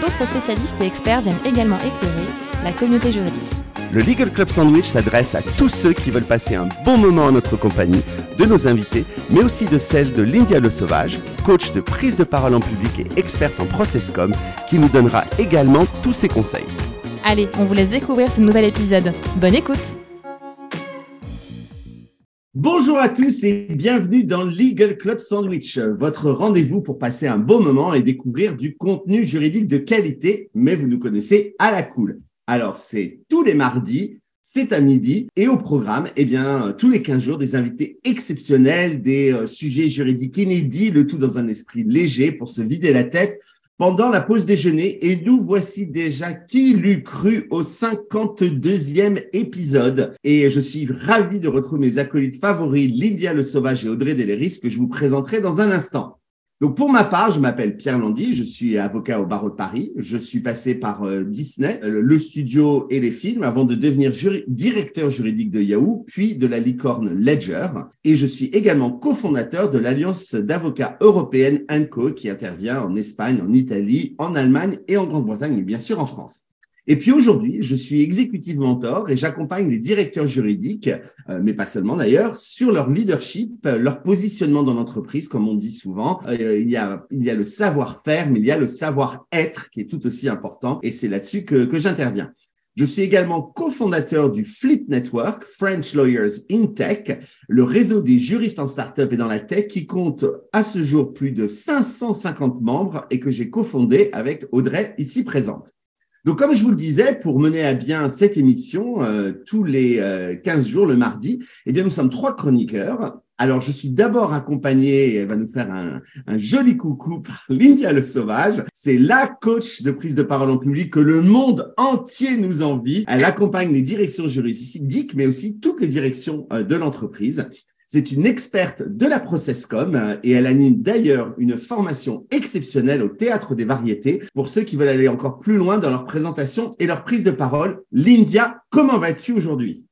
D'autres spécialistes et experts viennent également éclairer la communauté juridique. Le Legal Club Sandwich s'adresse à tous ceux qui veulent passer un bon moment en notre compagnie, de nos invités, mais aussi de celle de Lindia Le Sauvage, coach de prise de parole en public et experte en processcom, qui nous donnera également tous ses conseils. Allez, on vous laisse découvrir ce nouvel épisode. Bonne écoute Bonjour à tous et bienvenue dans Legal Club Sandwich, votre rendez-vous pour passer un bon moment et découvrir du contenu juridique de qualité, mais vous nous connaissez à la cool. Alors, c'est tous les mardis, c'est à midi et au programme, eh bien, tous les 15 jours, des invités exceptionnels, des euh, sujets juridiques inédits, le tout dans un esprit léger pour se vider la tête pendant la pause déjeuner et nous voici déjà qui l'eût cru au 52e épisode et je suis ravi de retrouver mes acolytes favoris Lydia Le Sauvage et Audrey Deléris que je vous présenterai dans un instant. Donc pour ma part, je m'appelle Pierre Landy, je suis avocat au barreau de Paris. Je suis passé par euh, Disney, euh, le studio et les films avant de devenir directeur juridique de Yahoo, puis de la licorne Ledger. Et je suis également cofondateur de l'Alliance d'avocats européenne ANCO qui intervient en Espagne, en Italie, en Allemagne et en Grande-Bretagne et bien sûr en France. Et puis aujourd'hui, je suis exécutive mentor et j'accompagne les directeurs juridiques, euh, mais pas seulement d'ailleurs, sur leur leadership, leur positionnement dans l'entreprise, comme on dit souvent. Euh, il, y a, il y a le savoir-faire, mais il y a le savoir-être qui est tout aussi important et c'est là-dessus que, que j'interviens. Je suis également cofondateur du Fleet Network, French Lawyers in Tech, le réseau des juristes en start-up et dans la tech qui compte à ce jour plus de 550 membres et que j'ai cofondé avec Audrey ici présente. Donc, comme je vous le disais, pour mener à bien cette émission, euh, tous les 15 euh, jours, le mardi, eh bien, nous sommes trois chroniqueurs. Alors, je suis d'abord accompagné, elle va nous faire un, un joli coucou par Lindia Le Sauvage. C'est la coach de prise de parole en public que le monde entier nous envie. Elle accompagne les directions juridiques, mais aussi toutes les directions euh, de l'entreprise. C'est une experte de la processcom euh, et elle anime d'ailleurs une formation exceptionnelle au théâtre des variétés pour ceux qui veulent aller encore plus loin dans leur présentation et leur prise de parole. Lindia, comment vas-tu aujourd'hui?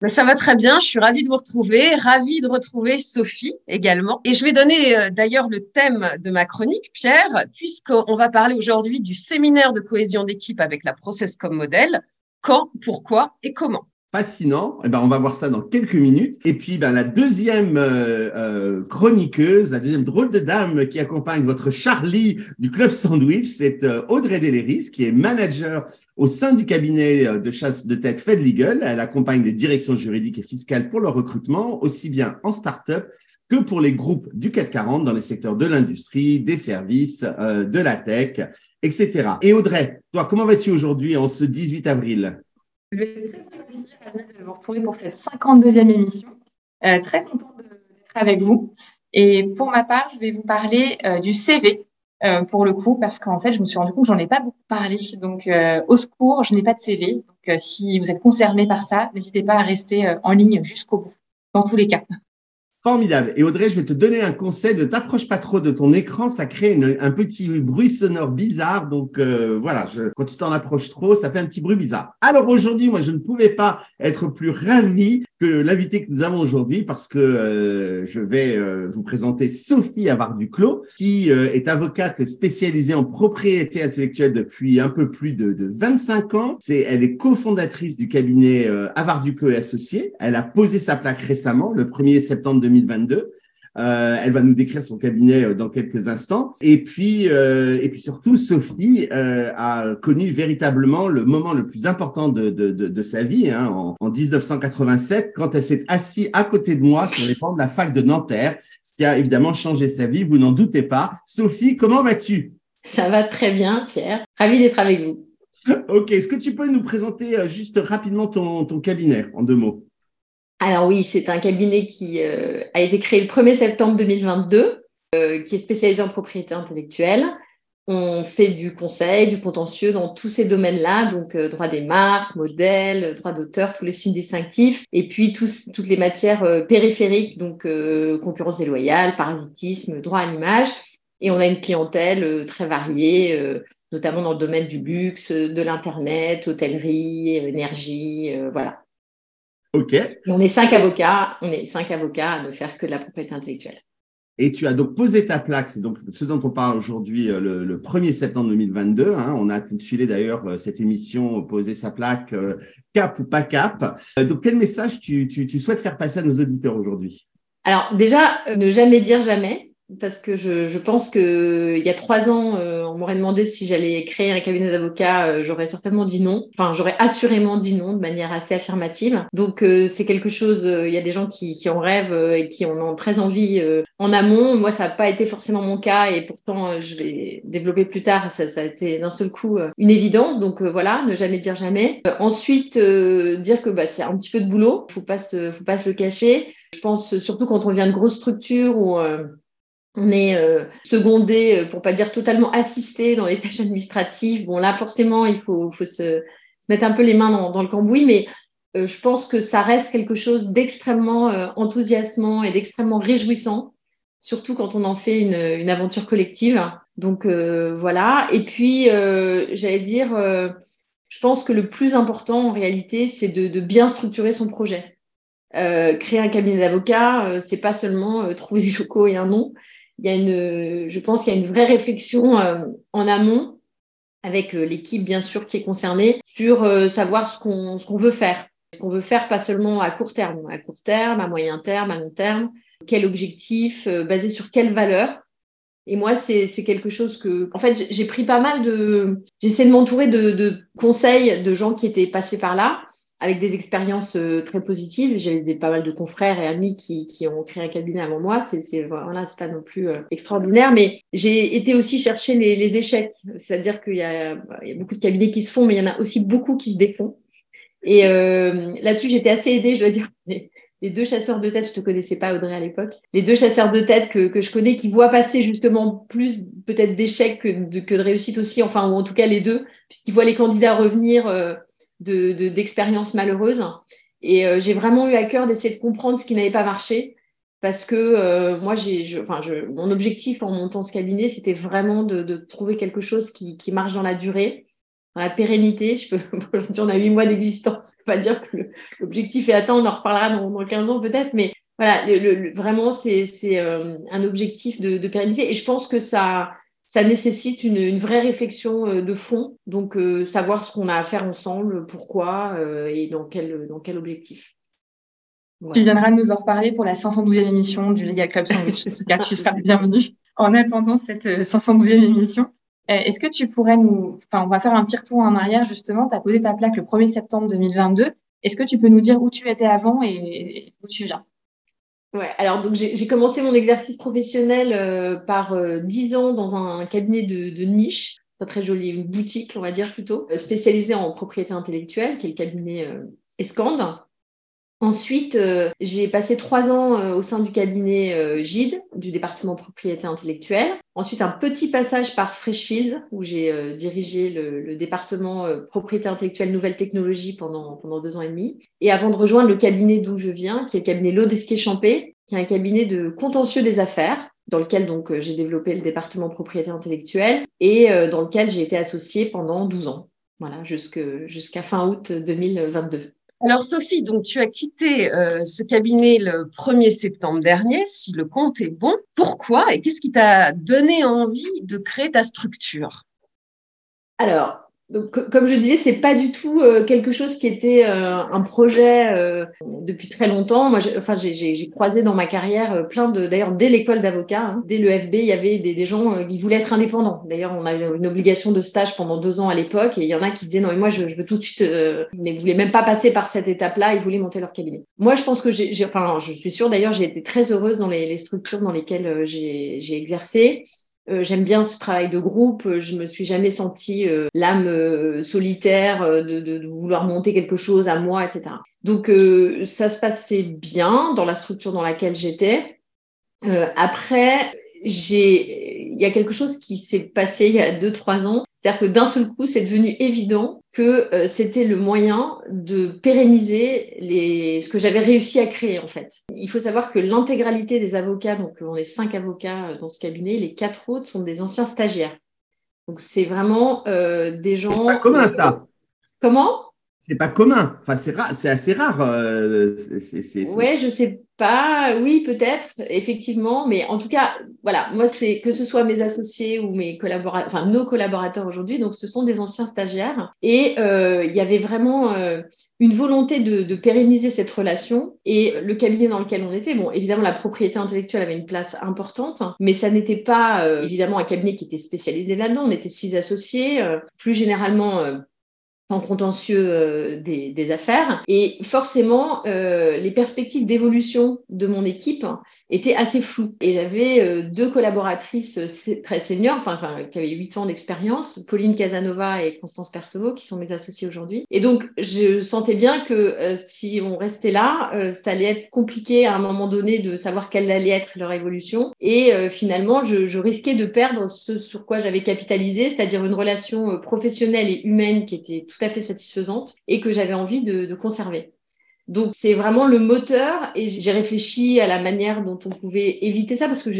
Ben, ça va très bien, je suis ravie de vous retrouver, ravie de retrouver Sophie également. Et je vais donner euh, d'ailleurs le thème de ma chronique, Pierre, puisqu'on va parler aujourd'hui du séminaire de cohésion d'équipe avec la Processcom Model. Quand, pourquoi et comment? Fascinant. Eh ben, on va voir ça dans quelques minutes. Et puis, ben, la deuxième euh, euh, chroniqueuse, la deuxième drôle de dame qui accompagne votre Charlie du Club Sandwich, c'est euh, Audrey Deléris, qui est manager au sein du cabinet de chasse de tête Fed Legal. Elle accompagne les directions juridiques et fiscales pour leur recrutement, aussi bien en start-up que pour les groupes du 440 dans les secteurs de l'industrie, des services, de la tech, etc. Et Audrey, toi, comment vas-tu aujourd'hui en ce 18 avril? Plaisir de vous retrouver pour cette 52e émission. Euh, très contente d'être avec vous. Et pour ma part, je vais vous parler euh, du CV euh, pour le coup, parce qu'en fait, je me suis rendu compte que j'en ai pas beaucoup parlé. Donc, au secours, je n'ai pas de CV. Donc, si vous êtes concerné par ça, n'hésitez pas à rester en ligne jusqu'au bout, dans tous les cas. Formidable. Et Audrey, je vais te donner un conseil. Ne t'approche pas trop de ton écran. Ça crée un petit bruit sonore bizarre. Donc euh, voilà, quand tu t'en approches trop, ça fait un petit bruit bizarre. Alors aujourd'hui, moi, je ne pouvais pas être plus ravi que l'invité que nous avons aujourd'hui parce que euh, je vais euh, vous présenter Sophie Avard-Duclos, qui est avocate spécialisée en propriété intellectuelle depuis un peu plus de, de 25 ans. C'est, elle est cofondatrice du cabinet Avard-Duclos et Associés. Elle a posé sa plaque récemment, le 1er septembre 2020 2022. Euh, elle va nous décrire son cabinet euh, dans quelques instants. Et puis, euh, et puis surtout, Sophie a connu véritablement le moment le plus important de, de, sa vie, hein, en, 1987, quand elle s'est assise à côté de moi sur les bancs de la fac de Nanterre, ce qui a évidemment changé sa vie, vous n'en doutez pas. Sophie, comment vas-tu? Ça va très bien, Pierre. Ravi d'être avec vous. Ok, est-ce que tu peux nous présenter juste rapidement ton, ton cabinet en deux mots? Alors oui, c'est un cabinet qui euh, a été créé le 1er septembre 2022, euh, qui est spécialisé en propriété intellectuelle. On fait du conseil, du contentieux dans tous ces domaines-là, donc euh, droit des marques, modèles, droit d'auteur, tous les signes distinctifs, et puis toutes les matières euh, périphériques, donc euh, concurrence déloyale, parasitisme, droit à l'image. Et on a une clientèle très variée, notamment dans le domaine du luxe, de l'Internet, hôtellerie, énergie, voilà. OK. on est cinq avocats, on est cinq avocats à ne faire que de la propriété intellectuelle. Et tu as donc posé ta plaque, c'est donc ce dont on parle aujourd'hui euh, le, 1er septembre 2022. Hein. on a intitulé d'ailleurs euh, cette émission Poser sa plaque euh, cap ou pas cap. donc quel message tu, tu souhaites faire passer à nos auditeurs aujourd'hui? Alors déjà, ne jamais dire jamais parce que je, je pense que il y a trois ans, euh, on m'aurait demandé si j'allais créer un cabinet d'avocats, euh, j'aurais certainement dit non. Enfin, j'aurais assurément dit non de manière assez affirmative. Donc, euh, c'est quelque chose. Il y a des gens qui, qui en rêvent et qui en ont très envie en amont. Moi, ça n'a pas été forcément mon cas et pourtant, je l'ai développé plus tard. Ça, a été d'un seul coup une évidence. Donc voilà, ne jamais dire jamais. ensuite, dire que bah, c'est un petit peu de boulot. Faut pas se, faut pas se le cacher. Je pense surtout quand on vient de grosses structures ou on est euh, secondé, euh, pour pas dire totalement assisté dans les tâches administratives. Bon, là, forcément, il faut, faut se, mettre un peu les mains dans, le cambouis, mais euh, je pense que ça reste quelque chose d'extrêmement enthousiasmant et d'extrêmement réjouissant, surtout quand on en fait une, aventure collective. Donc voilà. Et puis, j'allais dire, je pense que le plus important en réalité, c'est de, de bien structurer son projet. créer un cabinet d'avocats, c'est pas seulement trouver des locaux et un nom il y a une, je pense qu'il y a une vraie réflexion euh, en amont avec euh, l'équipe bien sûr qui est concernée sur euh, savoir ce qu'on qu'on veut faire. Ce qu'on veut faire pas seulement à court terme, à court terme, à moyen terme, à long terme, quel objectif, basé sur quelle valeur? Et moi, c'est quelque chose que, en fait, j'ai pris pas mal de, j'essaie de m'entourer de, de conseils de gens qui étaient passés par là avec des expériences euh, très positives. J'ai des pas mal de confrères et amis qui, qui ont créé un cabinet avant moi. C'est voilà, c'est pas non plus euh, extraordinaire, mais j'ai été aussi chercher les, les échecs. C'est-à-dire qu'il y a, il y a beaucoup de cabinets qui se font, mais il y en a aussi beaucoup qui se défont. Et euh, là-dessus, j'étais assez aidée, je dois dire. Les, deux chasseurs de tête, je te connaissais pas Audrey à l'époque. Les deux chasseurs de tête que, que je connais, qui voient passer justement plus peut-être d'échecs que de, que de réussites aussi, enfin ou en tout cas les deux, puisqu'ils voient les candidats revenir. Euh, d'expériences de, malheureuses. Et euh, j'ai vraiment eu à cœur d'essayer de comprendre ce qui n'avait pas marché. Parce que euh, moi, j'ai, enfin, je, mon objectif en montant ce cabinet, c'était vraiment de, de, trouver quelque chose qui, qui, marche dans la durée, dans la pérennité. Je aujourd'hui, on a huit mois d'existence. Je peux pas dire que l'objectif est atteint, on en reparlera dans, dans 15 ans peut-être, mais voilà, vraiment, c'est, c'est euh, un objectif de, de, pérennité. Et je pense que ça, ça nécessite une, vraie réflexion euh, de fond, donc euh, savoir ce qu'on a à faire ensemble, pourquoi euh, et dans quel, objectif. Tu viendras nous en reparler pour la 512e émission du Legal Club Sandwich. En tout cas, tu seras bienvenue. En attendant cette 512e émission, est-ce que tu pourrais nous, enfin, on va faire un petit retour en arrière justement. Tu as posé ta plaque le 1er septembre 2022. Est-ce que tu peux nous dire où tu étais avant et où tu viens? Ouais, alors donc j'ai commencé mon exercice professionnel euh, par euh, dix ans dans un cabinet de, niche, pas très joli, une boutique, on va dire plutôt, euh, spécialisée en propriété intellectuelle, qui est le cabinet Escande. Ensuite, euh, j'ai passé trois ans euh, au sein du cabinet euh, GIDE, du département propriété intellectuelle. Ensuite, un petit passage par Freshfields, où j'ai dirigé le, département propriété intellectuelle nouvelles technologies pendant, pendant deux ans et demi. Et avant de rejoindre le cabinet d'où je viens, qui est le cabinet Lodesquet-Champé, qui est un cabinet de contentieux des affaires, dans lequel donc j'ai développé le département propriété intellectuelle et dans lequel j'ai été associée pendant 12 ans. Voilà, jusqu'à fin août 2022. Alors Sophie, donc tu as quitté euh, ce cabinet le 1er septembre dernier, si le compte est bon. Pourquoi et qu'est-ce qui t'a donné envie de créer ta structure? Alors, donc, comme je disais, c'est pas du tout euh, quelque chose qui était euh, un projet euh, depuis très longtemps. Moi, j'ai, enfin, j'ai croisé dans ma carrière plein de, d'ailleurs, dès l'école d'avocat, hein, dès le FB, il y avait des, gens qui voulaient être indépendants. D'ailleurs, on avait une obligation de stage pendant deux ans à l'époque, et il y en a qui disaient non, mais moi, je, je veux tout de suite. ils ne voulaient même pas passer par cette étape-là. Ils voulaient monter leur cabinet. Moi, je pense que j'ai, enfin, je suis sûre. D'ailleurs, j'ai été très heureuse dans les, structures dans lesquelles j'ai exercé. Euh, j'aime bien ce travail de groupe. Je me suis jamais sentie euh, l'âme euh, solitaire de, de, de, vouloir monter quelque chose à moi, etc. Donc ça se passait bien dans la structure dans laquelle j'étais. après, j'ai il y a quelque chose qui s'est passé il y a deux, trois ans. C'est-à-dire que d'un seul coup, c'est devenu évident que euh, c'était le moyen de pérenniser les... ce que j'avais réussi à créer, en fait. Il faut savoir que l'intégralité des avocats, donc on est cinq avocats euh, dans ce cabinet, les quatre autres sont des anciens stagiaires. Donc c'est vraiment euh, des gens. C'est pas commun ça. Comment? C'est pas commun. Enfin, c'est c'est assez rare. Euh, ouais, je sais pas. Oui, peut-être, effectivement. Mais en tout cas, voilà, moi, c'est que ce soit mes associés ou mes collaborateurs, enfin nos collaborateurs aujourd'hui. Donc, ce sont des anciens stagiaires. Et euh, il y avait vraiment euh, une volonté de, de, pérenniser cette relation. Et le cabinet dans lequel on était, bon, évidemment, la propriété intellectuelle avait une place importante, mais ça n'était pas évidemment un cabinet qui était spécialisé là-dedans. On était six associés. plus généralement en contentieux euh, des, affaires. Et forcément, euh, les perspectives d'évolution de mon équipe était assez flou. Et j'avais euh, deux collaboratrices euh, très seniors, enfin, enfin qui avaient huit ans d'expérience, Pauline Casanova et Constance Percevaux, qui sont mes associés aujourd'hui. Et donc, je sentais bien que euh, si on restait là, ça allait être compliqué à un moment donné de savoir quelle allait être leur évolution. Et finalement, je, je, risquais de perdre ce sur quoi j'avais capitalisé, c'est-à-dire une relation professionnelle et humaine qui était tout à fait satisfaisante et que j'avais envie de, de conserver. Donc c'est vraiment le moteur et j'ai réfléchi à la manière dont on pouvait éviter ça parce que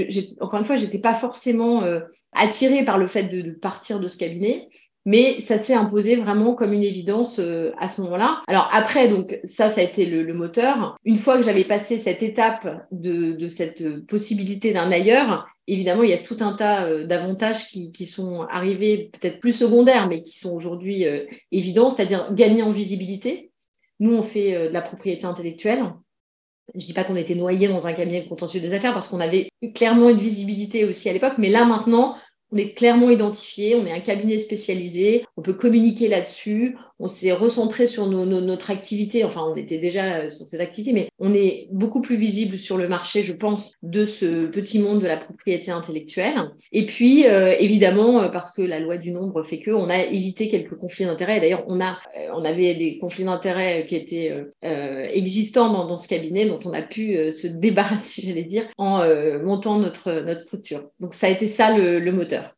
encore une fois j'étais pas forcément euh, attirée par le fait de, partir de ce cabinet mais ça s'est imposé vraiment comme une évidence euh, à ce moment-là. Alors après, donc ça, ça a été le, moteur. Une fois que j'avais passé cette étape de, cette possibilité d'un ailleurs, évidemment, il y a tout un tas euh, d'avantages qui, qui, sont arrivés, peut-être plus secondaires, mais qui sont aujourd'hui évidents, c'est-à-dire gagner en visibilité. Nous, on fait euh, de la propriété intellectuelle. Je dis pas qu'on était noyé dans un cabinet contentieux des affaires parce qu'on avait clairement une visibilité aussi à l'époque, mais là maintenant, on est clairement identifié, on est un cabinet spécialisé, on peut communiquer là-dessus, on s'est recentré sur notre activité, enfin on était déjà euh, sur cette activité, mais on est beaucoup plus visible sur le marché, je pense, de ce petit monde de la propriété intellectuelle. Et puis, euh, évidemment, euh, parce que la loi du nombre fait que, on a évité quelques conflits d'intérêts. D'ailleurs, on a, on avait des conflits d'intérêts qui étaient existants dans, ce cabinet, dont on a pu se débarrasser, j'allais dire, en montant notre, notre structure. Donc, ça a été ça le moteur.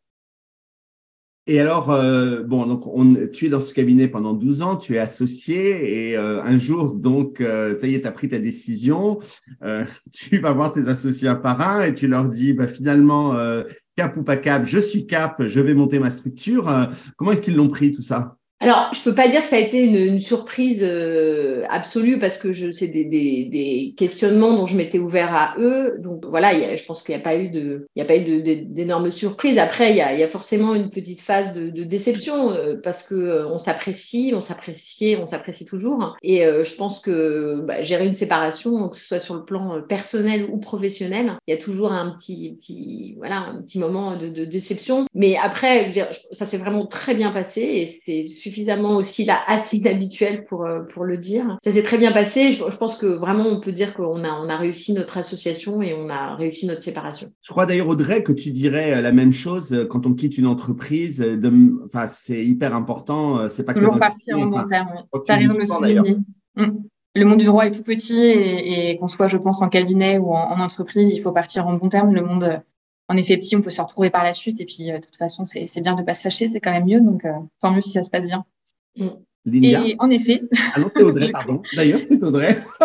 Et alors, euh, bon, donc on, tu es dans ce cabinet pendant 12 ans, tu es associé et euh, un jour, donc, euh, ça y est, tu as pris ta décision, tu vas voir tes associés un par un et tu leur dis, bah, finalement, cap ou pas cap, je suis cap, je vais monter ma structure. comment est-ce qu'ils l'ont pris tout ça? Alors, je peux pas dire que ça a été une, une surprise euh, absolue parce que c'est des, des, des, questionnements dont je m'étais ouvert à eux. Donc voilà, y a, je pense qu'il n'y a pas eu de, il a pas eu d'énormes surprises. Après, il y a, y a, forcément une petite phase de, de déception euh, parce que euh, on s'apprécie, on s'apprécie, on s'apprécie toujours. Et je pense que bah, gérer une séparation, que ce soit sur le plan personnel ou professionnel, il y a toujours un petit, petit, voilà, un petit moment de, de déception. Mais après, je veux dire, ça s'est vraiment très bien passé et c'est suffisamment aussi là assez habituel pour, euh, pour le dire. Ça s'est très bien passé. Je, pense que vraiment on peut dire qu'on a, on a réussi notre association et on a réussi notre séparation. Je crois d'ailleurs Audrey que tu dirais euh, la même chose euh, quand on quitte une entreprise. De, enfin, c'est hyper important. C'est pas toujours que partir en bon terme. Mm. Le monde du droit est tout petit et, qu'on soit, je pense, en cabinet ou en, en, entreprise, il faut partir en bon terme. Le monde en effet petit, on peut se retrouver par la suite. Et puis, euh, de toute façon, c'est bien de ne pas se fâcher, c'est quand même mieux. Donc, euh, tant mieux si ça se passe bien. Mm. Et en effet. Ah non, c'est Audrey, pardon. D'ailleurs, c'est Audrey.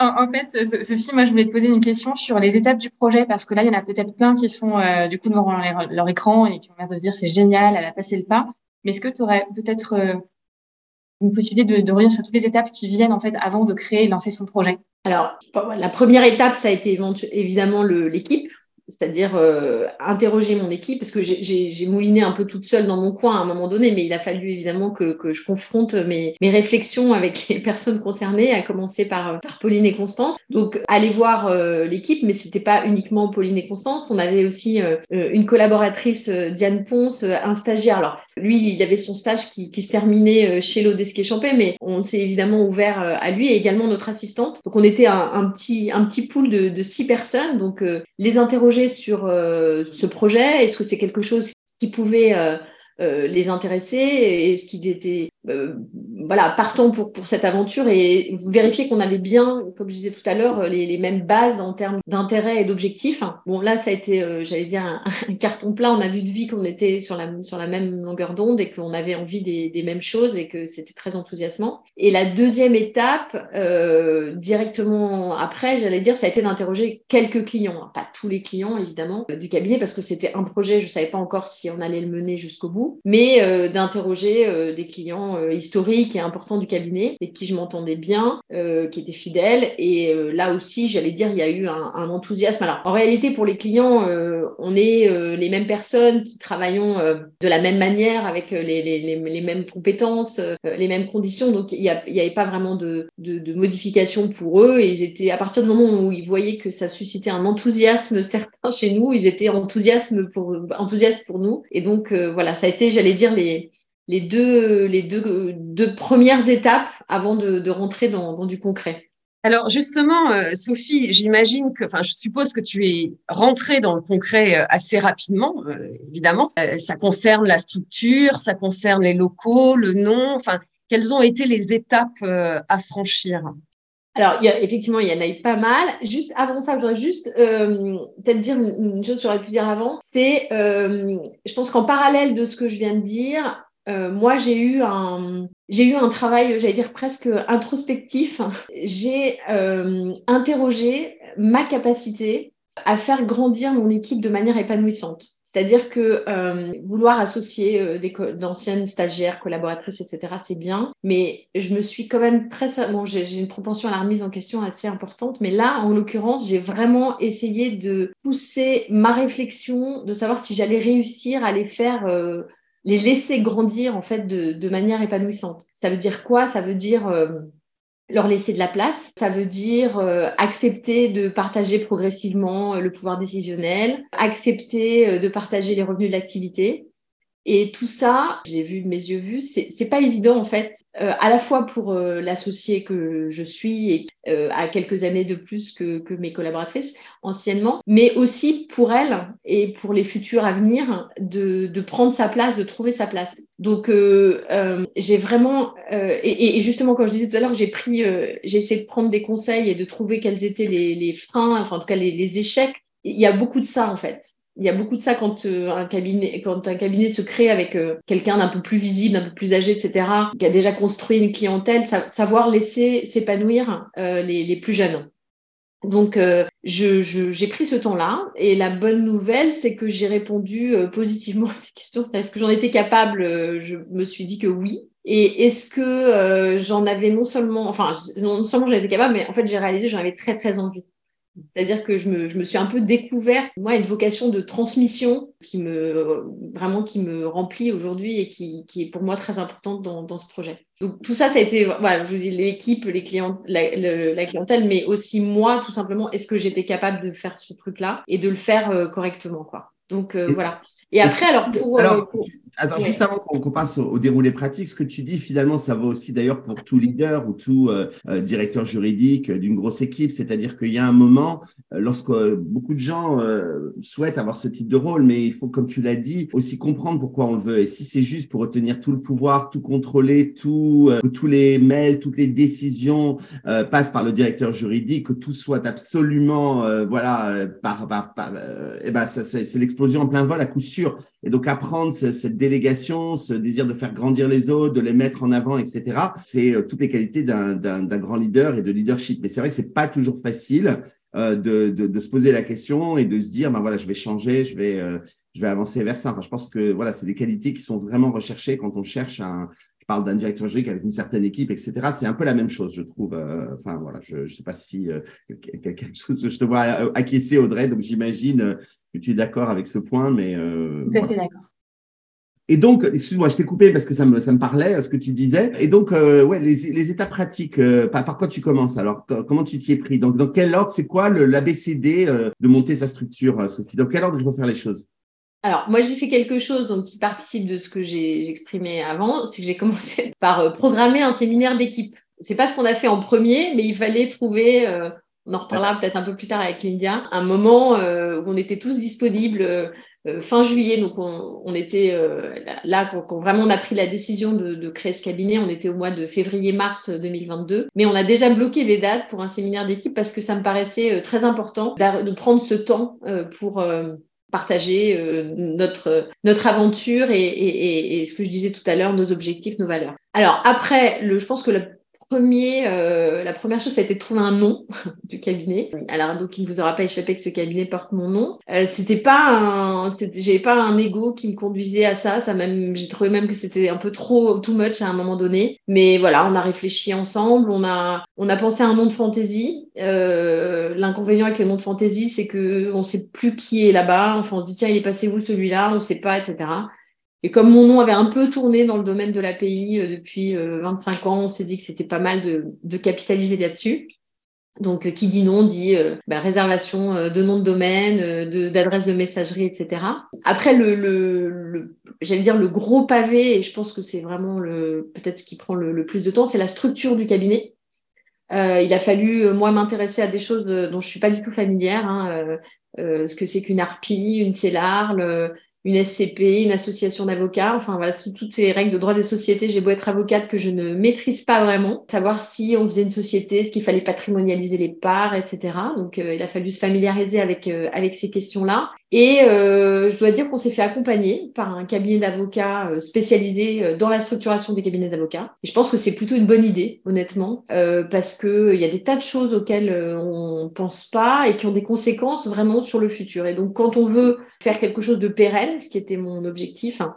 en, fait, Sophie, moi, je voulais te poser une question sur les étapes du projet, parce que là, il y en a peut-être plein qui sont euh, du coup devant leur, écran et qui ont l'air de se dire c'est génial, elle a passé le pas. Mais est-ce que tu aurais peut-être une possibilité de, de revenir sur toutes les étapes qui viennent en fait avant de créer et lancer son projet. Alors, la première étape, ça a été évidemment l'équipe c'est-à-dire euh, interroger mon équipe, parce que j'ai mouliné un peu toute seule dans mon coin à un moment donné, mais il a fallu évidemment que, que je confronte mes, mes, réflexions avec les personnes concernées, à commencer par, par Pauline et Constance. Donc, aller voir euh, l'équipe, mais c'était pas uniquement Pauline et Constance, on avait aussi euh, une collaboratrice, Diane Ponce, un stagiaire. Alors, lui, il avait son stage qui, qui se terminait chez l'Odesquet Champé, mais on s'est évidemment ouvert à lui et également notre assistante. Donc, on était un, un petit, un petit pool de, de six personnes, donc les interroger sur euh, ce projet? Est-ce que c'est quelque chose qui pouvait euh, les intéresser et ce qu'il était euh, voilà, partons pour, pour cette aventure et vérifier qu'on avait bien, comme je disais tout à l'heure, les, les, mêmes bases en termes d'intérêt et d'objectifs. Bon, là, ça a été, euh, j'allais dire, un, carton plein. On a vu de vie qu'on était sur la, sur la même longueur d'onde et qu'on avait envie des, des, mêmes choses et que c'était très enthousiasmant. Et la deuxième étape, euh, directement après, j'allais dire, ça a été d'interroger quelques clients, pas tous les clients évidemment du cabinet parce que c'était un projet, je savais pas encore si on allait le mener jusqu'au bout, mais euh, d'interroger euh, des clients euh, historique et important du cabinet, et qui je m'entendais bien, qui était fidèle. Et là aussi, j'allais dire, il y a eu un, enthousiasme. Alors, en réalité, pour les clients, on est les mêmes personnes qui travaillons de la même manière, avec les, mêmes compétences, les mêmes conditions. Donc, il n'y avait pas vraiment de, de, modification pour eux. Et ils étaient, à partir du moment où ils voyaient que ça suscitait un enthousiasme certain chez nous, ils étaient enthousiastes pour nous. Et donc, voilà, ça a été, j'allais dire, les, les deux, les deux, deux premières étapes avant de, rentrer dans, dans, du concret. Alors justement, euh, Sophie, j'imagine que, enfin, je suppose que tu es rentrée dans le concret euh, assez rapidement, euh, évidemment. Ça concerne la structure, ça concerne les locaux, le nom. Enfin, quelles ont été les étapes à franchir? Alors, il y a, effectivement, il y en a eu pas mal. Juste avant ça, je voudrais juste euh, peut-être dire une, chose que j'aurais pu dire avant. C'est, euh, je pense qu'en parallèle de ce que je viens de dire, euh, moi, j'ai eu un, j'ai eu un travail, j'allais dire presque introspectif. J'ai euh, interrogé ma capacité à faire grandir mon équipe de manière épanouissante. C'est-à-dire que euh, vouloir associer euh, d'anciennes stagiaires, collaboratrices, etc., c'est bien, mais je me suis quand même presque... Bon, j'ai une propension à la remise en question assez importante, mais là, en l'occurrence, j'ai vraiment essayé de pousser ma réflexion, de savoir si j'allais réussir à les faire euh, les laisser grandir en fait de, de, manière épanouissante. Ça veut dire quoi? Ça veut dire euh, leur laisser de la place. Ça veut dire euh, accepter de partager progressivement euh, le pouvoir décisionnel, accepter de partager les revenus de l'activité. Et tout ça, j'ai vu de mes yeux vus, c'est pas évident en fait, euh, à la fois pour euh, l'associé que je suis et euh, à quelques années de plus que, que, mes collaboratrices anciennement, mais aussi pour elle et pour les futurs à venir de, de prendre sa place, de trouver sa place. Donc euh, euh, j'ai vraiment et, et, justement comme je disais tout à l'heure, j'ai pris, j'ai essayé de prendre des conseils et de trouver quels étaient les, les freins, enfin en tout cas les, les échecs. Il y a beaucoup de ça en fait il y a beaucoup de ça quand euh, un cabinet quand un cabinet se crée avec euh, quelqu'un d'un peu plus visible, d'un peu plus âgé, etc., qui a déjà construit une clientèle, savoir laisser s'épanouir euh, les, plus jeunes. Donc, j'ai je, pris ce temps-là et la bonne nouvelle, c'est que j'ai répondu positivement à ces questions. Est-ce que j'en étais capable Je me suis dit que oui. Et est-ce que j'en avais non seulement, enfin, non seulement j'en étais capable, mais en fait, j'ai réalisé j'en avais très, très envie. C'est-à-dire que je me, je me, suis un peu découvert, moi, une vocation de transmission qui me, vraiment, qui me remplit aujourd'hui et qui, qui, est pour moi très importante dans, dans, ce projet. Donc, tout ça, ça a été, voilà, je vous dis, l'équipe, les clients, la, la, clientèle, mais aussi moi, tout simplement, est-ce que j'étais capable de faire ce truc-là et de le faire euh, correctement, quoi. Donc, euh, voilà. Et après, alors, pour. Alors, euh, pour... Attends, juste avant qu'on passe au, au, déroulé pratique, ce que tu dis finalement, ça vaut aussi d'ailleurs pour tout leader ou tout euh, euh directeur juridique d'une grosse équipe. C'est-à-dire qu'il y a un moment, euh, lorsque beaucoup de gens euh, souhaitent avoir ce type de rôle, mais il faut, comme tu l'as dit, aussi comprendre pourquoi on le veut. Et si c'est juste pour retenir tout le pouvoir, tout contrôler, tout, que tous les mails, toutes les décisions passent par le directeur juridique, que tout soit absolument, voilà, par, par, par eh ben, c'est l'explosion en plein vol à coup sûr. Et donc apprendre cette délégation, ce désir de faire grandir les autres, de les mettre en avant, etc. C'est euh, toutes les qualités d'un grand leader et de leadership. Mais c'est vrai que c'est pas toujours facile euh, de, de, de, se poser la question et de se dire, ben voilà, je vais changer, je vais, euh, je vais avancer vers ça. Enfin, je pense que voilà, c'est des qualités qui sont vraiment recherchées quand on cherche un. Je parle d'un directeur juridique avec une certaine équipe, etc. C'est un peu la même chose, je trouve. Euh, enfin voilà, je ne sais pas si euh, quelque chose. Je te vois acquiescer, Audrey, donc j'imagine que tu es d'accord avec ce point, mais. Tout à fait d'accord. Et donc, excuse-moi, je t'ai coupé parce que ça me, ça me parlait, ce que tu disais. Et donc, euh, ouais, les, les étapes pratiques, euh, par, quoi tu commences alors? Comment tu t'y es pris? Donc, dans quel ordre, c'est quoi l'ABCD euh, de monter sa structure, euh, Sophie? Dans quel ordre il faut faire les choses? Alors, moi, j'ai fait quelque chose donc, qui participe de ce que j'ai exprimé avant, c'est que j'ai commencé par euh, programmer un séminaire d'équipe. C'est pas ce qu'on a fait en premier, mais il fallait trouver, on en reparlera peut-être un peu plus tard avec Lydia, un moment où on était tous disponibles fin juillet. Donc, on, était là, quand, vraiment on a pris la décision de, de, créer ce cabinet, on était au mois de février-mars 2022. Mais on a déjà bloqué les dates pour un séminaire d'équipe parce que ça me paraissait très important de prendre ce temps pour partager euh, notre, notre aventure et, et, et, ce que je disais tout à l'heure, nos objectifs, nos valeurs. Alors après, le, je pense que le euh, la première chose, ça a été de trouver un nom du cabinet. Alors, donc, il ne vous aura pas échappé que ce cabinet porte mon nom. Euh, c'était pas un, j'avais pas un ego qui me conduisait à ça. J'ai trouvé même que c'était un peu trop, too much à un moment donné. Mais voilà, on a réfléchi ensemble. On a, on a pensé à un nom de fantaisie. Euh, l'inconvénient avec les noms de fantaisie, c'est que on sait plus qui est là-bas. Enfin, on dit tiens, il est passé où celui-là? On sait pas, etc. Et comme mon nom avait un peu tourné dans le domaine de l'API euh, depuis 25 euh, ans, on s'est dit que c'était pas mal de, capitaliser là-dessus. Donc, euh, qui dit nom dit bah, réservation de nom de domaine, d'adresse de, messagerie, etc. Après, le, j'allais dire le gros pavé, et je pense que c'est vraiment le peut-être ce qui prend le, plus de temps, c'est la structure du cabinet. il a fallu moi m'intéresser à des choses dont je suis pas du tout familière, hein, ce que c'est qu'une ARPI, une CELAR, une SCP, une association d'avocats. Enfin, voilà, sous toutes ces règles de droit des sociétés, j'ai beau être avocate que je ne maîtrise pas vraiment. Savoir si on faisait une société, ce qu'il fallait patrimonialiser les parts, etc. Donc, euh, il a fallu se familiariser avec, euh, avec ces questions-là. Et euh, je dois dire qu'on s'est fait accompagner par un cabinet d'avocats euh, spécialisé euh, dans la structuration des cabinets d'avocats. Et je pense que c'est plutôt une bonne idée, honnêtement, parce qu'il y a des tas de choses auxquelles on pense pas et qui ont des conséquences vraiment sur le futur. Et donc, quand on veut faire quelque chose de pérenne, ce qui était mon objectif, hein,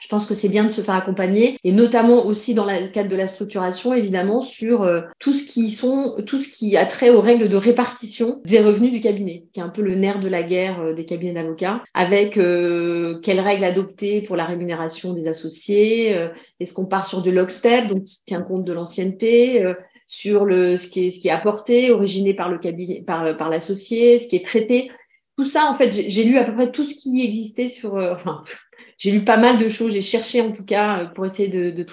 je pense que c'est bien de se faire accompagner et notamment aussi dans le cadre de la structuration, évidemment, sur euh, tout ce qui sont, tout ce qui a trait aux règles de répartition des revenus du cabinet, qui est un peu le nerf de la guerre euh, des cabinets d'avocats, avec euh, quelles règles adopter pour la rémunération des associés, est-ce qu'on part sur du lockstep, donc qui tient compte de l'ancienneté, sur le, ce qui est, ce qui est apporté, originé par le cabinet, par, par l'associé, ce qui est traité. Tout ça, en fait, j'ai lu à peu près tout ce qui existait sur, enfin, j'ai lu pas mal de choses, j'ai cherché en tout cas euh, pour essayer de, de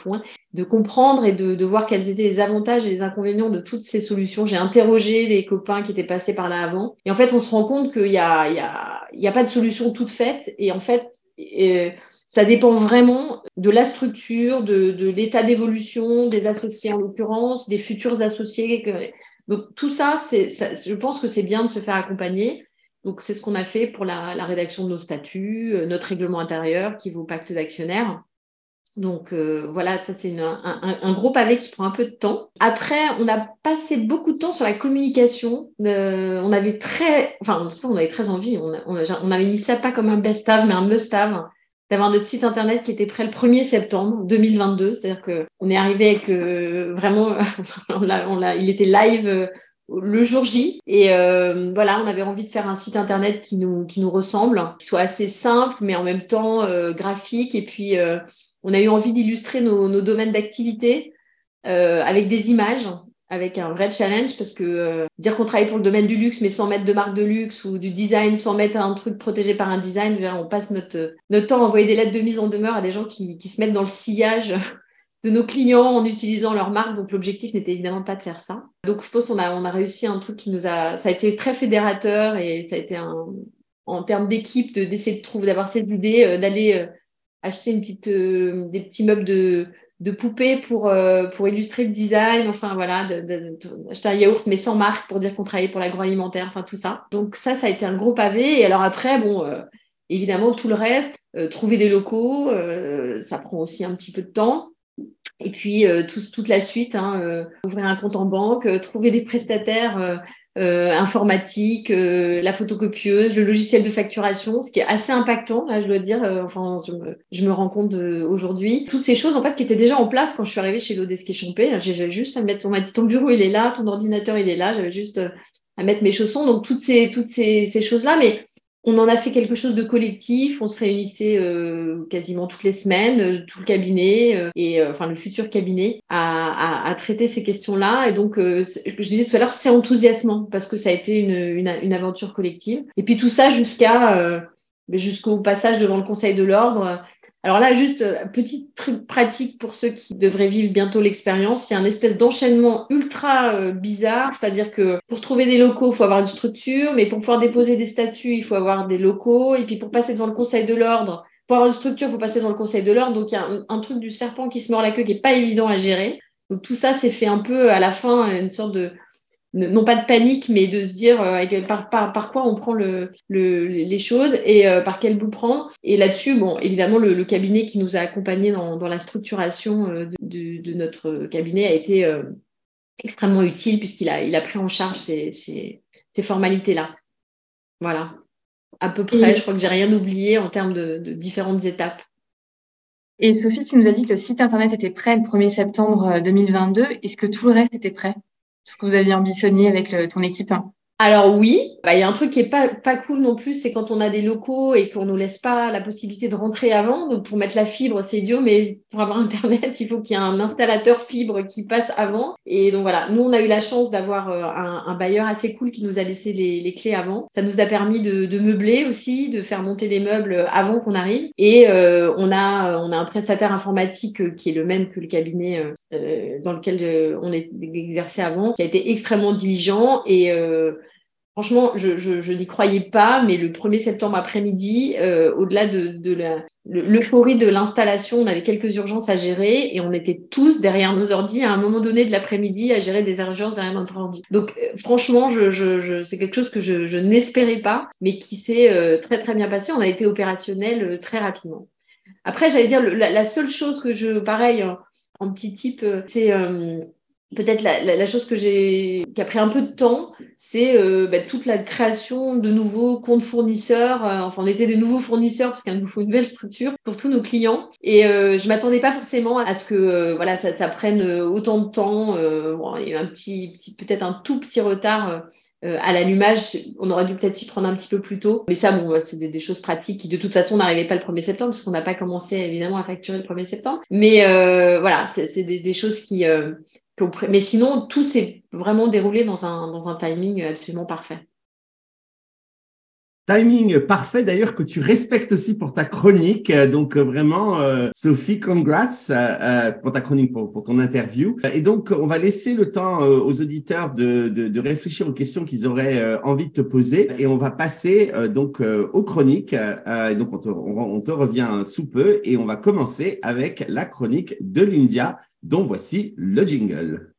de comprendre et de, de, voir quels étaient les avantages et les inconvénients de toutes ces solutions. J'ai interrogé les copains qui étaient passés par là avant. Et en fait, on se rend compte qu'il y a, y, a, a pas de solution toute faite. Et en fait, euh, ça dépend vraiment de la structure, de, de l'état d'évolution des associés en l'occurrence, des futurs associés. Donc tout ça, ça, je pense que c'est bien de se faire accompagner. Donc, c'est ce qu'on a fait pour la, rédaction de nos statuts, euh, notre règlement intérieur qui vaut pacte d'actionnaires. Donc euh, voilà, ça c'est un, gros pavé qui prend un peu de temps. Après, on a passé beaucoup de temps sur la communication. Euh, on avait très, enfin, on avait très envie. On, avait mis ça pas comme un best-of, mais un must-have d'avoir notre site internet qui était prêt le 1er septembre 2022. C'est-à-dire que on est arrivé avec vraiment, il était live le jour J. Et euh, voilà, on avait envie de faire un site internet qui nous, qui nous ressemble, qui soit assez simple, mais en même temps euh, graphique. Et puis, euh, on a eu envie d'illustrer nos, nos, domaines d'activité avec des images, avec un vrai challenge, parce que dire qu'on travaille pour le domaine du luxe, mais sans mettre de marque de luxe ou du design, sans mettre un truc protégé par un design, on passe notre, notre temps à envoyer des lettres de mise en demeure à des gens qui, qui se mettent dans le sillage de nos clients en utilisant leur marque. Donc l'objectif n'était évidemment pas de faire ça. Donc je pense qu'on a, on a réussi un truc qui nous a, ça a été très fédérateur et ça a été en termes d'équipe d'essayer de, trouver, d'avoir cette idée, euh, d'aller euh, acheter une petite, euh, des petits meubles de, de poupées pour, pour illustrer le design, enfin voilà, d'acheter un yaourt mais sans marque pour dire qu'on travaillait pour l'agroalimentaire, enfin tout ça. Donc ça, ça a été un gros pavé. Et alors après, bon, évidemment, tout le reste, trouver des locaux, ça prend aussi un petit peu de temps. Et puis euh, toute la suite, hein, euh, ouvrir un compte en banque, euh, trouver des prestataires informatiques, la photocopieuse, le logiciel de facturation, ce qui est assez impactant, là je dois dire. enfin, je me, rends compte aujourd'hui. Toutes ces choses en fait qui étaient déjà en place quand je suis arrivée chez l'Odesque Champé. J'avais juste à mettre, on m'a dit ton bureau il est là, ton ordinateur il est là. J'avais juste à mettre mes chaussons. Donc toutes ces toutes ces, ces choses là, mais on en a fait quelque chose de collectif. On se réunissait euh, quasiment toutes les semaines, euh, tout le cabinet euh, et enfin le futur cabinet à, traiter ces questions-là. Et donc, je disais tout à l'heure, c'est enthousiasmant parce que ça a été une, une, aventure collective. Et puis tout ça jusqu'à jusqu'au passage devant le Conseil de l'ordre. Alors là, juste euh, petit truc pratique pour ceux qui devraient vivre bientôt l'expérience. Il y a un espèce d'enchaînement ultra euh, bizarre, c'est-à-dire que pour trouver des locaux, il faut avoir une structure, mais pour pouvoir déposer des statuts, il faut avoir des locaux, et puis pour passer devant le Conseil de l'ordre, pour avoir une structure, il faut passer devant le Conseil de l'ordre. Donc il y a un, truc du serpent qui se mord la queue qui est pas évident à gérer. Donc tout ça, c'est fait un peu à la fin une sorte de non pas de panique, mais de se dire euh, par, par, quoi on prend le, les choses et euh, par quel bout prendre. Et là-dessus, bon, évidemment, le, cabinet qui nous a accompagnés dans, la structuration euh, de, notre cabinet a été extrêmement utile puisqu'il a, il a pris en charge ces, ces, formalités-là. Voilà. À peu près, je crois que j'ai rien oublié en termes de, de différentes étapes. Et Sophie, tu nous as dit que le site internet était prêt le 1er septembre 2022. Est-ce que tout le reste était prêt? Ce que vous aviez ambitionné avec ton équipe alors oui, bah, il y a un truc qui est pas, pas cool non plus, c'est quand on a des locaux et qu'on nous laisse pas la possibilité de rentrer avant. Donc pour mettre la fibre, c'est dur, mais pour avoir Internet, il faut qu'il y ait un installateur fibre qui passe avant. Et donc voilà, nous on a eu la chance d'avoir euh, un, bailleur assez cool qui nous a laissé les, clés avant. Ça nous a permis de, meubler aussi, de faire monter les meubles avant qu'on arrive. Et euh, on a on a un prestataire informatique euh, qui est le même que le cabinet dans lequel on est exercé avant, qui a été extrêmement diligent et Franchement, je, n'y croyais pas, mais le 1er septembre après-midi, euh, au-delà de, l'euphorie de l'installation, on avait quelques urgences à gérer et on était tous derrière nos ordi à un moment donné de l'après-midi à gérer des urgences derrière notre ordi. Donc euh, franchement, je, je, c'est quelque chose que je, n'espérais pas, mais qui s'est euh, très très bien passé. On a été opérationnel très rapidement. Après, j'allais dire, la, seule chose que je, pareil, en, petit type, c'est Peut-être la, chose que j'ai qui a pris un peu de temps, c'est euh, bah, toute la création de nouveaux comptes fournisseurs. Euh, enfin, on était des nouveaux fournisseurs parce qu'il nous faut une nouvelle structure pour tous nos clients. Et euh, je m'attendais pas forcément à ce que voilà ça, ça, prenne autant de temps. Bon, il y a eu un petit, petit peut-être un tout petit retard. à l'allumage, on aurait dû peut-être y prendre un petit peu plus tôt. Mais ça, bon, c'est des, choses pratiques qui, de toute façon, n'arrivaient pas le 1er septembre, parce qu'on n'a pas commencé, évidemment, à facturer le 1er septembre. Mais voilà, c'est des, des, choses qui, mais sinon, tout s'est vraiment déroulé dans un, timing absolument parfait. Timing parfait d'ailleurs que tu respectes aussi pour ta chronique. Donc euh, vraiment, euh, Sophie, congrats euh, pour ta chronique, pour, ton interview. Et donc, on va laisser le temps aux auditeurs de, de, réfléchir aux questions qu'ils auraient envie de te poser. Et on va passer donc aux chroniques. Et donc, on te, on te revient sous peu et on va commencer avec la chronique de l'India dont voici le jingle.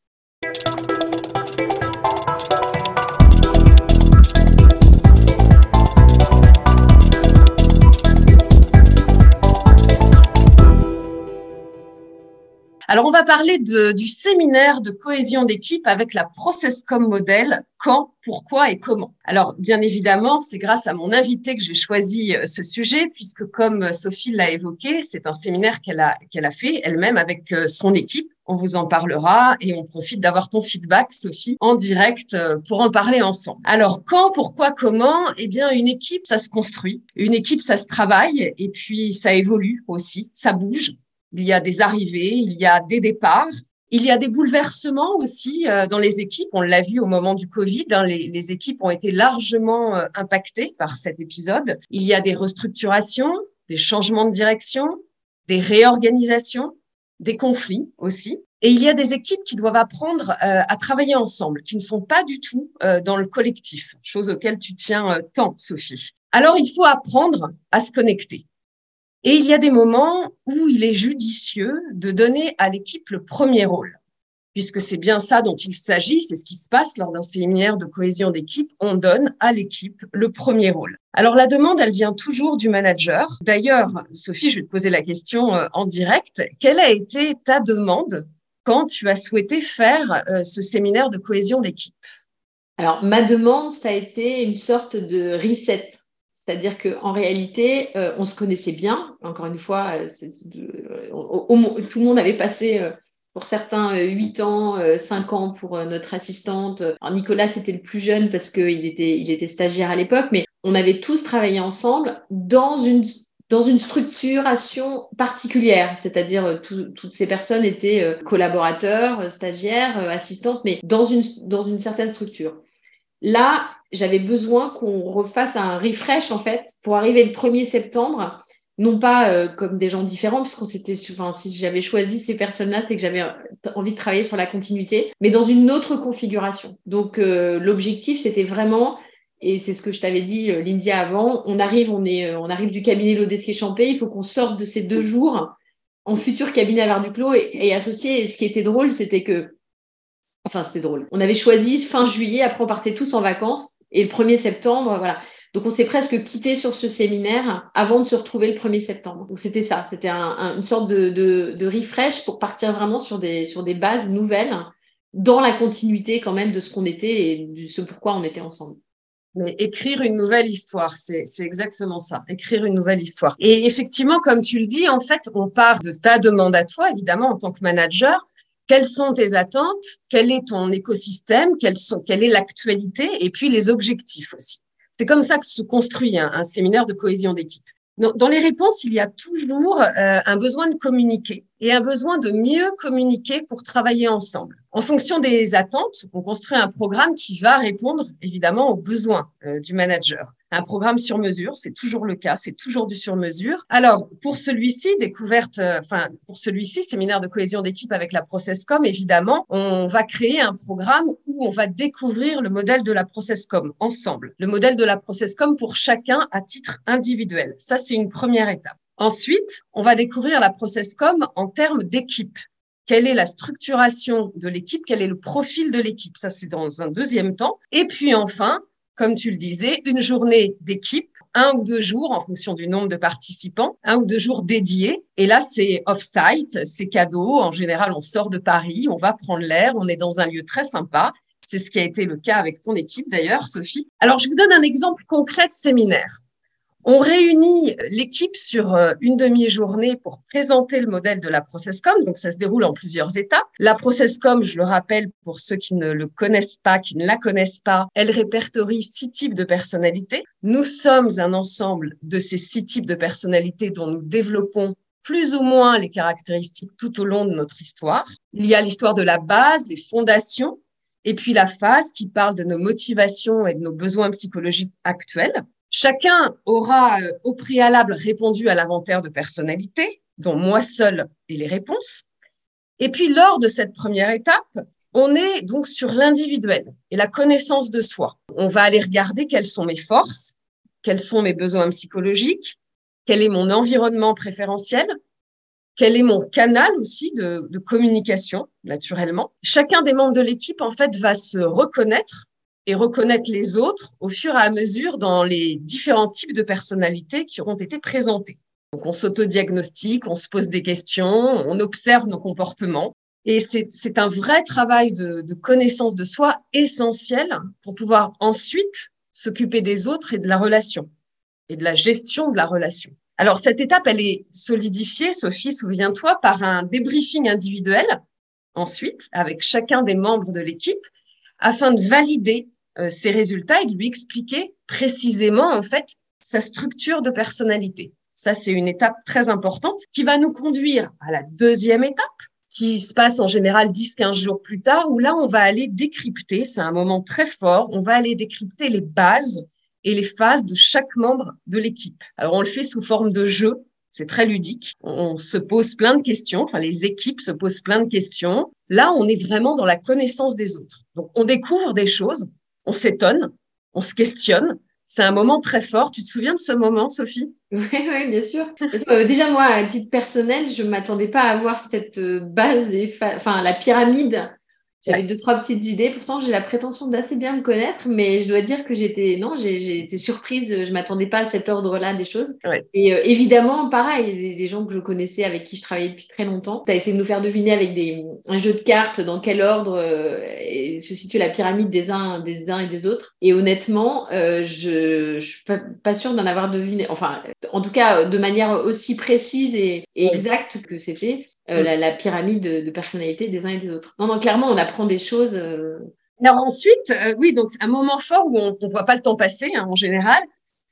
Alors, on va parler du séminaire de cohésion d'équipe avec la Processcom Model. Quand, pourquoi et comment Alors, bien évidemment, c'est grâce à mon invité que j'ai choisi euh, ce sujet, puisque comme Sophie l'a évoqué, c'est un séminaire qu'elle a, qu'elle a fait elle-même avec euh, son équipe. On vous en parlera et on profite d'avoir ton feedback, Sophie, en direct euh, pour en parler ensemble. Alors, quand, pourquoi, comment? Eh bien, une équipe, ça se construit. Une équipe, ça se travaille et puis ça évolue aussi, ça bouge il y a des arrivées, il y a des départs. Il y a des bouleversements aussi euh, dans les équipes. On l'a vu au moment du Covid. Hein, les, équipes ont été largement euh, impactées par cet épisode. Il y a des restructurations, des changements de direction, des réorganisations, des conflits aussi. Et il y a des équipes qui doivent apprendre euh, à travailler ensemble, qui ne sont pas du tout dans le collectif, chose auquel tu tiens tant, Sophie. Alors, il faut apprendre à se connecter. Et il y a des moments où il est judicieux de donner à l'équipe le premier rôle, puisque c'est bien ça dont il s'agit, c'est ce qui se passe lors d'un séminaire de cohésion d'équipe, on donne à l'équipe le premier rôle. Alors la demande, elle vient toujours du manager. D'ailleurs, Sophie, je vais te poser la question euh, en direct. Quelle a été ta demande quand tu as souhaité faire euh, ce séminaire de cohésion d'équipe? Alors, ma demande, ça a été une sorte de reset c'est-à-dire qu'en réalité, euh, on se connaissait bien. Encore une fois, euh, euh, tout le monde avait passé, pour certains, 8 ans, 5 ans pour notre assistante. Nicolas, c'était le plus jeune parce qu'il était, stagiaire à l'époque, mais on avait tous travaillé ensemble dans une, dans structuration particulière. C'est-à-dire, toutes ces personnes étaient collaborateurs, stagiaires, assistantes, mais dans une, dans une certaine structure. Là, j'avais besoin qu'on refasse un refresh en fait pour arriver le 1er septembre non pas euh, comme des gens différents, puisqu'on s'était, enfin, si j'avais choisi ces personnes-là, c'est que j'avais envie de travailler sur la continuité, mais dans une autre configuration. Donc, euh, l'objectif, c'était vraiment, et c'est ce que je t'avais dit, euh, Lindia, avant, on arrive, on est, on arrive du cabinet Lodesque Champé, il faut qu'on sorte de ces deux jours en futur cabinet à Var-du-Clos et, et associé. Et ce qui était drôle, c'était que, enfin, c'était drôle. On avait choisi fin juillet, après on partait tous en vacances, et le 1er septembre, voilà. Donc, on s'est presque quitté sur ce séminaire avant de se retrouver le 1er septembre. Donc, c'était ça. C'était une sorte de, de, refresh pour partir vraiment sur des, sur des bases nouvelles dans la continuité quand même de ce qu'on était et de ce pourquoi on était ensemble. Mais écrire une nouvelle histoire, c'est exactement ça, écrire une nouvelle histoire. Et effectivement, comme tu le dis, en fait, on part de ta demande à toi, évidemment, en tant que manager. Quelles sont tes attentes? Quel est ton écosystème? Quelle est l'actualité? Et puis les objectifs aussi. C'est comme ça que se construit un, séminaire de cohésion d'équipe. Dans, les réponses, il y a toujours euh, un besoin de communiquer et un besoin de mieux communiquer pour travailler ensemble. En fonction des attentes, on construit un programme qui va répondre évidemment aux besoins euh, du manager. Un programme sur mesure, c'est toujours le cas, c'est toujours du sur mesure. Alors, pour celui-ci, découverte, euh, enfin, pour celui-ci, séminaire de cohésion d'équipe avec la Processcom, évidemment, on va créer un programme où on va découvrir le modèle de la Processcom ensemble. Le modèle de la Processcom pour chacun à titre individuel. Ça, c'est une première étape. Ensuite, on va découvrir la Processcom en termes d'équipe quelle est la structuration de l'équipe, quel est le profil de l'équipe? Ça, c'est dans un deuxième temps. Et puis enfin, comme tu le disais, une journée d'équipe, un ou deux jours en fonction du nombre de participants, un ou deux jours dédiés. Et là, c'est off-site, c'est cadeau. En général, on sort de Paris, on va prendre l'air, on est dans un lieu très sympa. C'est ce qui a été le cas avec ton équipe d'ailleurs, Sophie. Alors, je vous donne un exemple concret de séminaire. On réunit l'équipe sur euh, une demi-journée pour présenter le modèle de la Processcom. Donc, ça se déroule en plusieurs étapes. La Processcom, je le rappelle pour ceux qui ne le connaissent pas, qui ne la connaissent pas, elle répertorie six types de personnalités. Nous sommes un ensemble de ces six types de personnalités dont nous développons plus ou moins les caractéristiques tout au long de notre histoire. Il y a l'histoire de la base, les fondations, et puis la phase qui parle de nos motivations et de nos besoins psychologiques actuels. Chacun aura euh, au préalable répondu à l'inventaire de personnalité, dont moi seul et les réponses. Et puis, lors de cette première étape, on est donc sur l'individuel et la connaissance de soi. On va aller regarder quelles sont mes forces, quels sont mes besoins psychologiques, quel est mon environnement préférentiel, quel est mon canal aussi de, de communication, naturellement. Chacun des membres de l'équipe, en fait, va se reconnaître et reconnaître les autres au fur et à mesure dans les différents types de personnalités qui auront été présentés. Donc on s'autodiagnostique, on se pose des questions, on observe nos comportements. Et c'est un vrai travail de, de connaissance de soi essentiel pour pouvoir ensuite s'occuper des autres et de la relation et de la gestion de la relation. Alors cette étape, elle est solidifiée, Sophie, souviens-toi, par un débriefing individuel ensuite avec chacun des membres de l'équipe afin de valider ses résultats et de lui expliquer précisément, en fait, sa structure de personnalité. Ça, c'est une étape très importante qui va nous conduire à la deuxième étape, qui se passe en général 10-15 jours plus tard, où là, on va aller décrypter, c'est un moment très fort, on va aller décrypter les bases et les phases de chaque membre de l'équipe. Alors, on le fait sous forme de jeu, c'est très ludique. On se pose plein de questions, enfin, les équipes se posent plein de questions. Là, on est vraiment dans la connaissance des autres. Donc, on découvre des choses, on s'étonne, on se questionne. C'est un moment très fort. Tu te souviens de ce moment, Sophie? Oui, oui, bien sûr. Euh, déjà, moi, à titre personnel, je ne m'attendais pas à avoir cette euh, base, enfin, la pyramide j'avais deux, trois petites idées. Pourtant, j'ai la prétention d'assez bien me connaître, mais je dois dire que j'étais, non, j'ai été surprise. Je m'attendais pas à cet ordre-là des choses. Et euh, évidemment, pareil, les, gens que je connaissais, avec qui je travaillais depuis très longtemps, tu as essayé de nous faire deviner avec des, un jeu de cartes dans quel ordre euh, se situe la pyramide des uns, des uns et des autres. Et honnêtement, euh, je, ne suis pas, sûre d'en avoir deviné. Enfin, en tout cas, de manière aussi précise et, exacte que c'était. Euh, mm. la, pyramide de, personnalité des uns et des autres. Non, non, clairement, on apprend des choses. Euh. Alors ensuite, euh, oui, donc un moment fort où on ne voit pas le temps passer hein, en général.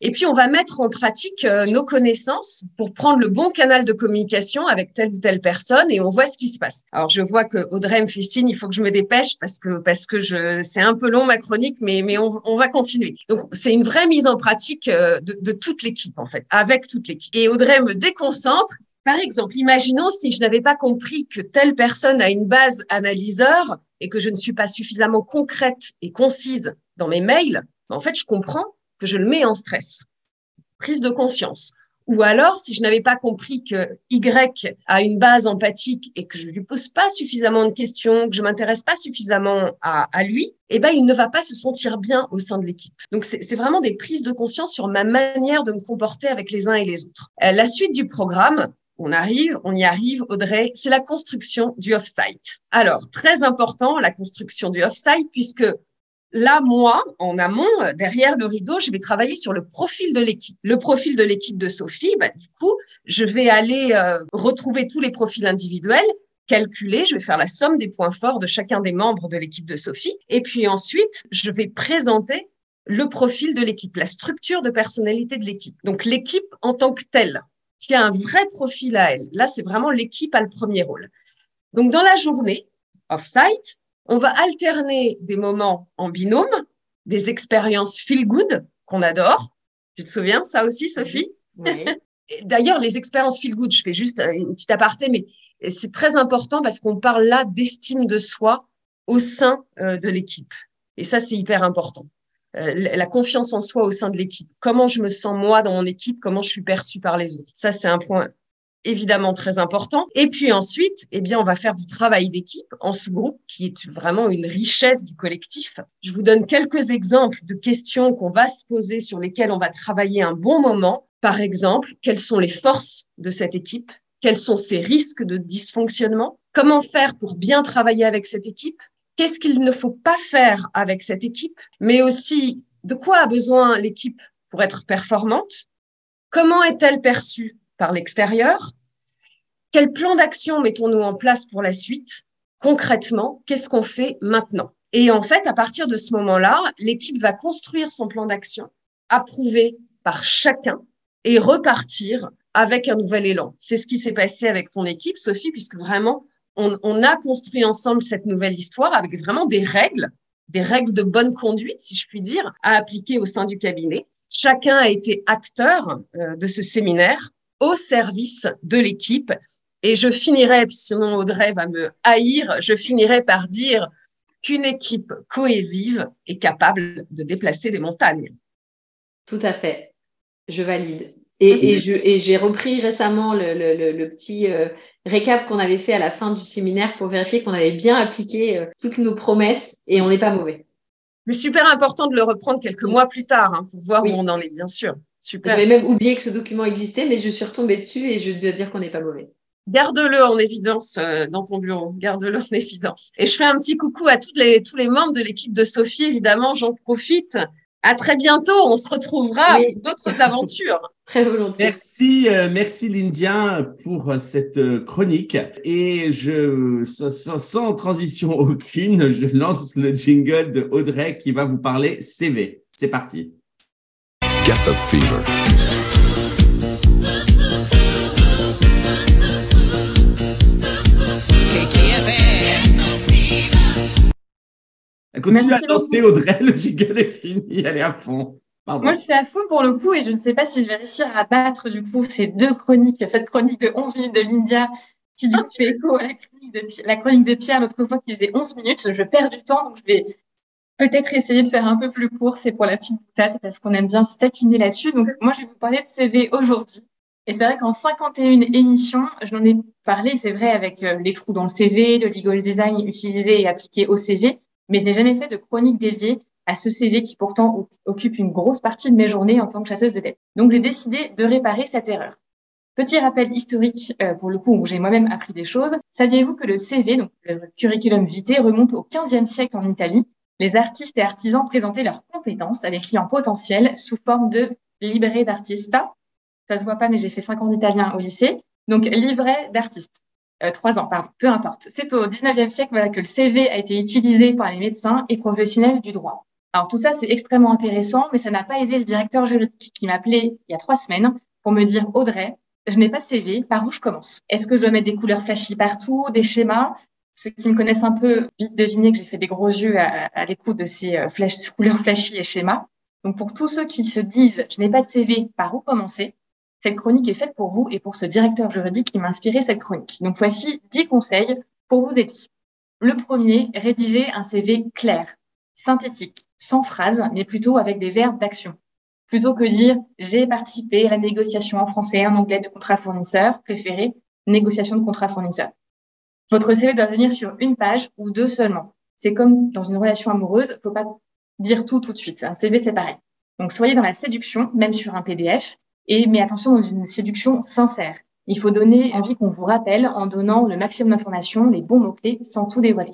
Et puis, on va mettre en pratique euh, nos connaissances pour prendre le bon canal de communication avec telle ou telle personne et on voit ce qui se passe. Alors, je vois que Audrey me fait signe, il faut que je me dépêche parce que, parce que je, c'est un peu long ma chronique, mais, mais on, on va continuer. Donc, c'est une vraie mise en pratique euh, de, de toute l'équipe, en fait, avec toute l'équipe. Et Audrey me déconcentre par exemple, imaginons si je n'avais pas compris que telle personne a une base analyseur et que je ne suis pas suffisamment concrète et concise dans mes mails, en fait, je comprends que je le mets en stress. Prise de conscience. Ou alors, si je n'avais pas compris que Y a une base empathique et que je lui pose pas suffisamment de questions, que je m'intéresse pas suffisamment à, lui, eh ben, il ne va pas se sentir bien au sein de l'équipe. Donc, c'est vraiment des prises de conscience sur ma manière de me comporter avec les uns et les autres. Euh, la suite du programme, on arrive, on y arrive, Audrey, c'est la construction du off-site. Alors, très important, la construction du off-site, puisque Là, moi, en amont, derrière le rideau, je vais travailler sur le profil de l'équipe. Le profil de l'équipe de Sophie, bah, du coup, je vais aller euh, retrouver tous les profils individuels, calculer, je vais faire la somme des points forts de chacun des membres de l'équipe de Sophie. Et puis ensuite, je vais présenter le profil de l'équipe, la structure de personnalité de l'équipe. Donc l'équipe en tant que telle, qui a un vrai profil à elle. Là, c'est vraiment l'équipe a le premier rôle. Donc dans la journée, off-site, on va alterner des moments en binôme, des expériences feel good qu'on adore. Tu te souviens ça aussi, Sophie? Oui. D'ailleurs, les expériences feel good, je fais juste une petite aparté, mais c'est très important parce qu'on parle là d'estime de soi au sein euh, de l'équipe. Et ça, c'est hyper important. La confiance en soi au sein de l'équipe. Comment je me sens moi dans mon équipe, comment je suis perçue par les autres? Ça, c'est un point évidemment très important. Et puis ensuite, eh bien, on va faire du travail d'équipe en sous-groupe, qui est vraiment une richesse du collectif. Je vous donne quelques exemples de questions qu'on va se poser sur lesquelles on va travailler un bon moment. Par exemple, quelles sont les forces de cette équipe? Quels sont ses risques de dysfonctionnement? Comment faire pour bien travailler avec cette équipe? Qu'est-ce qu'il ne faut pas faire avec cette équipe Mais aussi, de quoi a besoin l'équipe pour être performante? Comment est-elle perçue par l'extérieur? Quel plan d'action mettons-nous en place pour la suite? Concrètement, qu'est-ce qu'on fait maintenant? Et en fait, à partir de ce moment-là, l'équipe va construire son plan d'action, approuvé par chacun, et repartir avec un nouvel élan. C'est ce qui s'est passé avec ton équipe, Sophie, puisque vraiment, on, a construit ensemble cette nouvelle histoire avec vraiment des règles, des règles de bonne conduite, si je puis dire, à appliquer au sein du cabinet. Chacun a été acteur euh, de ce séminaire au service de l'équipe et je finirai, sinon Audrey va me haïr, je finirai par dire qu'une équipe cohésive est capable de déplacer des montagnes. Tout à fait, je valide. Et, et j'ai repris récemment le, le, le petit euh, récap qu'on avait fait à la fin du séminaire pour vérifier qu'on avait bien appliqué euh, toutes nos promesses et on n'est pas mauvais. C'est super important de le reprendre quelques mois plus tard hein, pour voir où on en est, bien sûr. Super. J'avais même oublié que ce document existait, mais je suis retombée dessus et je dois dire qu'on n'est pas mauvais. Garde-le en évidence euh, dans ton bureau. Garde-le en évidence. Et je fais un petit coucou à toutes les, tous les membres de l'équipe de Sophie, évidemment. J'en profite. À très bientôt. On se retrouvera oui. d'autres aventures. Très volontiers. Merci, euh, merci Lyndia pour euh, cette euh, chronique. Et je, sans, sans, transition aucune, je lance le jingle de Audrey qui va vous parler CV. C'est parti. Get the fever. Continue à danser, Audrey, le jingle est fini, elle est à fond. Moi, je suis à fond pour le coup et je ne sais pas si je vais réussir à battre du coup ces deux chroniques, cette chronique de 11 minutes de l'India qui du coup fait écho à la chronique de, la chronique de Pierre l'autre fois qui faisait 11 minutes. Je perds du temps, donc je vais peut-être essayer de faire un peu plus court. C'est pour la petite boutade parce qu'on aime bien se taquiner là-dessus. Donc, moi, je vais vous parler de CV aujourd'hui. Et c'est vrai qu'en 51 émissions, j'en ai parlé, c'est vrai, avec euh, les trous dans le CV, le legal design utilisé et appliqué au CV mais j'ai jamais fait de chronique dédiée à ce CV qui pourtant occupe une grosse partie de mes journées en tant que chasseuse de tête. Donc j'ai décidé de réparer cette erreur. Petit rappel historique euh, pour le coup où j'ai moi-même appris des choses. Saviez-vous que le CV, donc le curriculum vitae, remonte au 15e siècle en Italie? Les artistes et artisans présentaient leurs compétences à des clients potentiels sous forme de livret d'artista. Ça se voit pas, mais j'ai fait 5 ans d'italien au lycée. Donc livret d'artiste euh, trois ans, pardon, peu importe. C'est au 19e siècle voilà, que le CV a été utilisé par les médecins et professionnels du droit. Alors tout ça, c'est extrêmement intéressant, mais ça n'a pas aidé le directeur juridique qui m'appelait il y a trois semaines pour me dire Audrey, je n'ai pas de CV, par où je commence? Est-ce que je dois mettre des couleurs flashy partout, des schémas? Ceux qui me connaissent un peu vite deviner que j'ai fait des gros yeux à, l'écoute de ces euh, couleurs flashy et schémas. Donc pour tous ceux qui se disent je n'ai pas de CV, par où commencer? Cette chronique est faite pour vous et pour ce directeur juridique qui m'a inspiré cette chronique. Donc voici 10 conseils pour vous aider. Le premier, rédiger un CV clair, synthétique, sans phrase, mais plutôt avec des verbes d'action. Plutôt que dire j'ai participé à la négociation en français et en anglais de contrat fournisseur, préférez négociation de contrat fournisseur. Votre CV doit venir sur une page ou deux seulement. C'est comme dans une relation amoureuse, faut pas dire tout tout de suite. Un CV, c'est pareil. Donc, soyez dans la séduction, même sur un PDF, et mais attention dans une séduction sincère. Il faut donner envie qu'on vous rappelle en donnant le maximum d'informations, les bons mots-clés, sans tout dévoiler.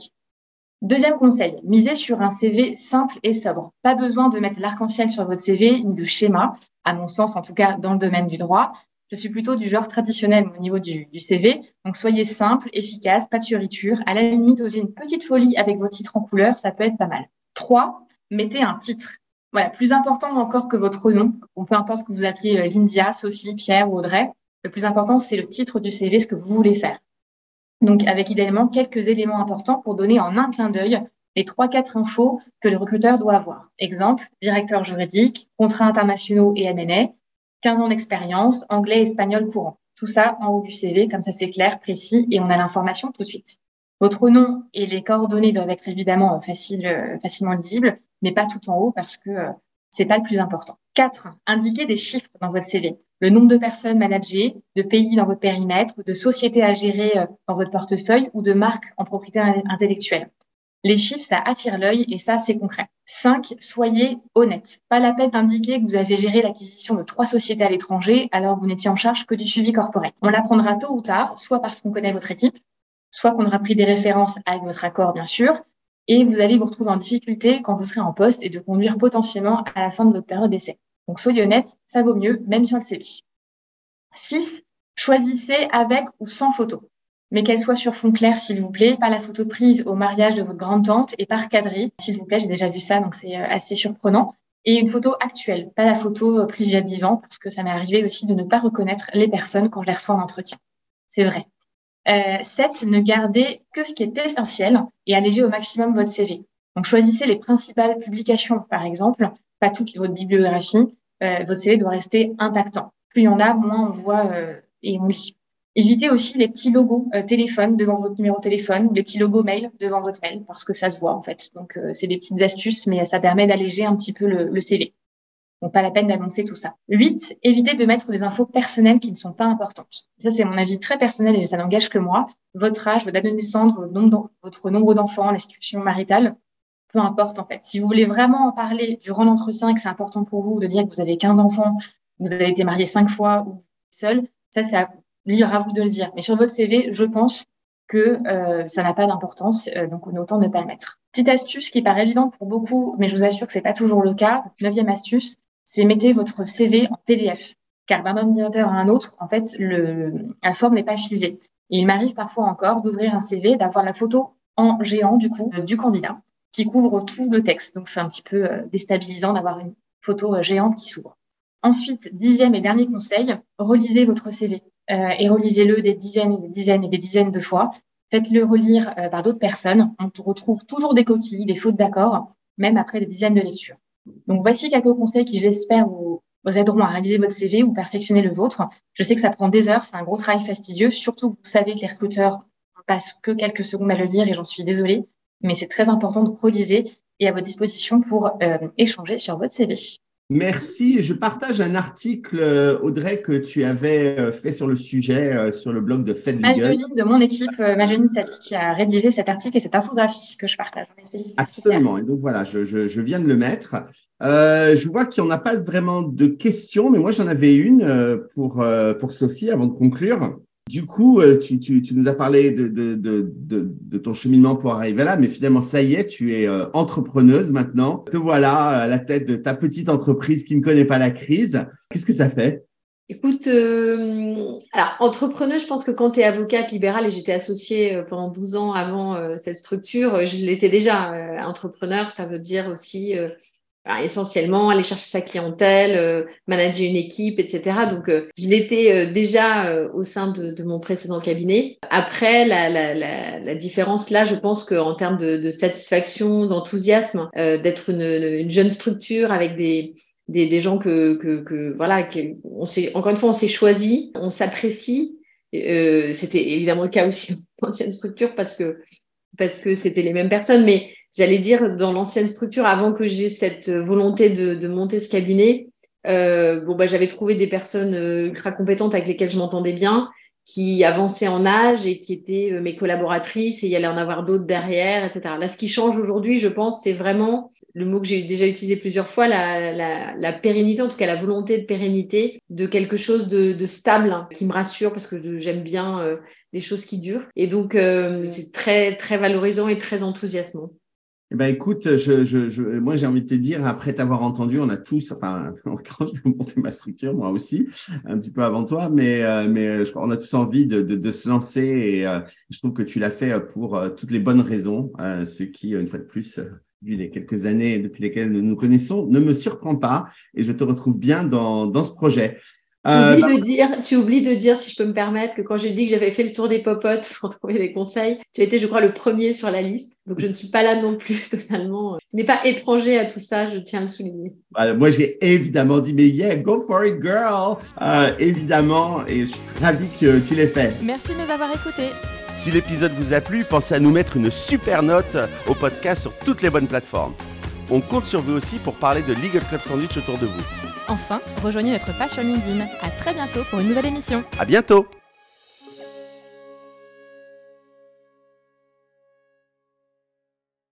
Deuxième conseil, misez sur un CV simple et sobre. Pas besoin de mettre l'arc-en-ciel sur votre CV ni de schéma, à mon sens en tout cas dans le domaine du droit. Je suis plutôt du genre traditionnel au niveau du, CV. Donc soyez simple, efficace, pas de furiture. À la limite, osez une petite folie avec vos titres en couleur, ça peut être pas mal. Trois, mettez un titre. Voilà, plus important encore que votre nom, peu importe que vous appeliez euh, Lindia, Sophie, Pierre ou Audrey. Le plus important, c'est le titre du CV, ce que vous voulez faire. Donc, avec idéalement quelques éléments importants pour donner en un clin d'œil les trois, quatre infos que le recruteur doit avoir. Exemple, directeur juridique, contrats internationaux et M&A, 15 ans d'expérience, anglais, espagnol courant. Tout ça en haut du CV, comme ça c'est clair, précis et on a l'information tout de suite. Votre nom et les coordonnées doivent être évidemment facile, euh, facilement lisibles, mais pas tout en haut parce que euh, c'est pas le plus important. 4. Indiquez des chiffres dans votre CV. Le nombre de personnes managées, de pays dans votre périmètre, de sociétés à gérer euh, dans votre portefeuille ou de marques en propriété intellectuelle. Les chiffres, ça attire l'œil et ça, c'est concret. 5. Soyez honnête. Pas la peine d'indiquer que vous avez géré l'acquisition de trois sociétés à l'étranger alors que vous n'étiez en charge que du suivi corporate. On l'apprendra tôt ou tard, soit parce qu'on connaît votre équipe, soit qu'on aura pris des références avec votre accord, bien sûr, et vous allez vous retrouver en difficulté quand vous serez en poste et de conduire potentiellement à la fin de votre période d'essai. Donc soyez honnête, ça vaut mieux, même sur le CV. 6. Choisissez avec ou sans photo, mais qu'elle soit sur fond clair, s'il vous plaît, pas la photo prise au mariage de votre grande-tante et par cadré, s'il vous plaît, j'ai déjà vu ça, donc c'est euh, assez surprenant. Et une photo actuelle, pas la photo euh, prise il y a 10 ans, parce que ça m'est arrivé aussi de ne pas reconnaître les personnes quand je les reçois en entretien. C'est vrai. Euh, 7. Ne gardez que ce qui est essentiel et allégez au maximum votre CV. Donc, choisissez les principales publications, par exemple, pas toute votre bibliographie. Euh, votre CV doit rester impactant. Plus il y en a, moins on voit euh, et on lit. Évitez aussi les petits logos euh, téléphone devant votre numéro de téléphone ou les petits logos mail devant votre mail parce que ça se voit en fait. Donc euh, c'est des petites astuces, mais ça permet d'alléger un petit peu le, le CV. Donc, pas la peine d'annoncer tout ça. 8. Évitez de mettre des infos personnelles qui ne sont pas importantes. Ça, c'est mon avis très personnel et ça n'engage que moi. Votre âge, votre date de naissance, votre nombre d'enfants, la situation maritale, peu importe en fait. Si vous voulez vraiment en parler durant l'entretien et que c'est important pour vous de dire que vous avez 15 enfants, vous avez été marié 5 fois ou seul, ça, c'est à lire à vous de le dire. Mais sur votre CV, je pense que euh, ça n'a pas d'importance, euh, donc on autant ne pas le mettre. Petite astuce qui paraît évidente pour beaucoup, mais je vous assure que c'est pas toujours le cas. Neuvième astuce, c'est mettez votre CV en PDF. Car d'un ordinateur à un autre, en fait, le, la forme n'est pas filée. Et il m'arrive parfois encore d'ouvrir un CV, d'avoir la photo en géant, du coup, du candidat, qui couvre tout le texte. Donc, c'est un petit peu euh, déstabilisant d'avoir une photo euh, géante qui s'ouvre. Ensuite, dixième et dernier conseil, relisez votre CV euh, et relisez-le des dizaines et des dizaines et des dizaines de fois. Faites-le relire euh, par d'autres personnes. On retrouve toujours des coquilles, des fautes d'accord, même après des dizaines de lectures. Donc voici quelques conseils qui, j'espère, vous, aideront à réaliser votre CV ou perfectionner le vôtre. Je sais que ça prend des heures, c'est un gros travail fastidieux, surtout que vous savez que les recruteurs ne passent que quelques secondes à le lire et j'en suis désolée, mais c'est très important de reliser et à votre disposition pour euh, échanger sur votre CV. Merci. Je partage un article, euh, Audrey, que tu avais euh, fait sur le sujet euh, sur le blog de Fed Mageline de mon équipe, Mageline Sally, qui a rédigé cet article et cette infographie que je partage. Absolument. Et donc voilà, je, je, je, viens de le mettre. Euh, je vois qu'il n'y en a pas vraiment de questions, mais moi j'en avais une pour, pour Sophie avant de conclure. Du coup, euh, tu, nous as parlé de, ton cheminement pour arriver là, mais finalement, ça y est, tu es euh, entrepreneuse maintenant. Te voilà à la tête de ta petite entreprise qui ne connaît pas la crise. Qu'est-ce que ça fait? Écoute, euh, alors entrepreneur, je pense que quand tu es avocate libérale et j'étais associée euh, pendant 12 ans avant cette structure, je l'étais déjà. entrepreneur, ça veut dire aussi essentiellement aller chercher sa clientèle, manager une équipe, etc. Donc, je l'étais déjà au sein de, mon précédent cabinet. Après, la, la, la, la différence là, je pense qu'en termes de, de satisfaction, d'enthousiasme, d'être une, une, jeune structure avec des des, des gens que, que, que voilà, on s'est, encore une fois, on s'est choisi, on s'apprécie. Euh, c'était évidemment le cas aussi dans l'ancienne structure parce que parce que c'était les mêmes personnes, mais j'allais dire dans l'ancienne structure, avant que j'ai cette volonté de, de, monter ce cabinet, euh, bon bah j'avais trouvé des personnes euh, ultra compétentes avec lesquelles je m'entendais bien, qui avançaient en âge et qui étaient euh, mes collaboratrices et il y allait en avoir d'autres derrière, etc. Là, ce qui change aujourd'hui, je pense, c'est vraiment le mot que j'ai déjà utilisé plusieurs fois, la, la, la, pérennité, en tout cas la volonté de pérennité de quelque chose de, de stable hein, qui me rassure parce que j'aime bien euh, les choses qui durent. Et donc, euh, c'est très, très valorisant et très enthousiasmant. Eh ben, écoute, je, je, je, moi, j'ai envie de te dire, après t'avoir entendu, on a tous, enfin, quand je vais monter ma structure, moi aussi, un petit peu avant toi, mais, euh, mais je, on a tous envie de, de, de se lancer et euh, je trouve que tu l'as fait pour toutes les bonnes raisons, ce qui, une fois de plus, depuis les quelques années depuis lesquelles nous nous connaissons, ne me surprend pas et je te retrouve bien dans, dans ce projet. Euh, tu, oublies de dire, tu oublies de dire, si je peux me permettre, que quand j'ai dit que j'avais fait le tour des popotes pour trouver des conseils, tu as été, je crois, le premier sur la liste. Donc, je ne suis pas là non plus totalement. Je n'ai pas étranger à tout ça, je tiens à le souligner. Bah, moi, j'ai évidemment dit, mais yeah, go for it, girl! Euh, évidemment, et je suis ravi que tu l'aies fait. Merci de nous avoir écoutés. Si l'épisode vous a plu, pensez à nous mettre une super note au podcast sur toutes les bonnes plateformes. On compte sur vous aussi pour parler de Legal Club Sandwich autour de vous. Enfin, rejoignez notre page sur LinkedIn. À très bientôt pour une nouvelle émission. À bientôt!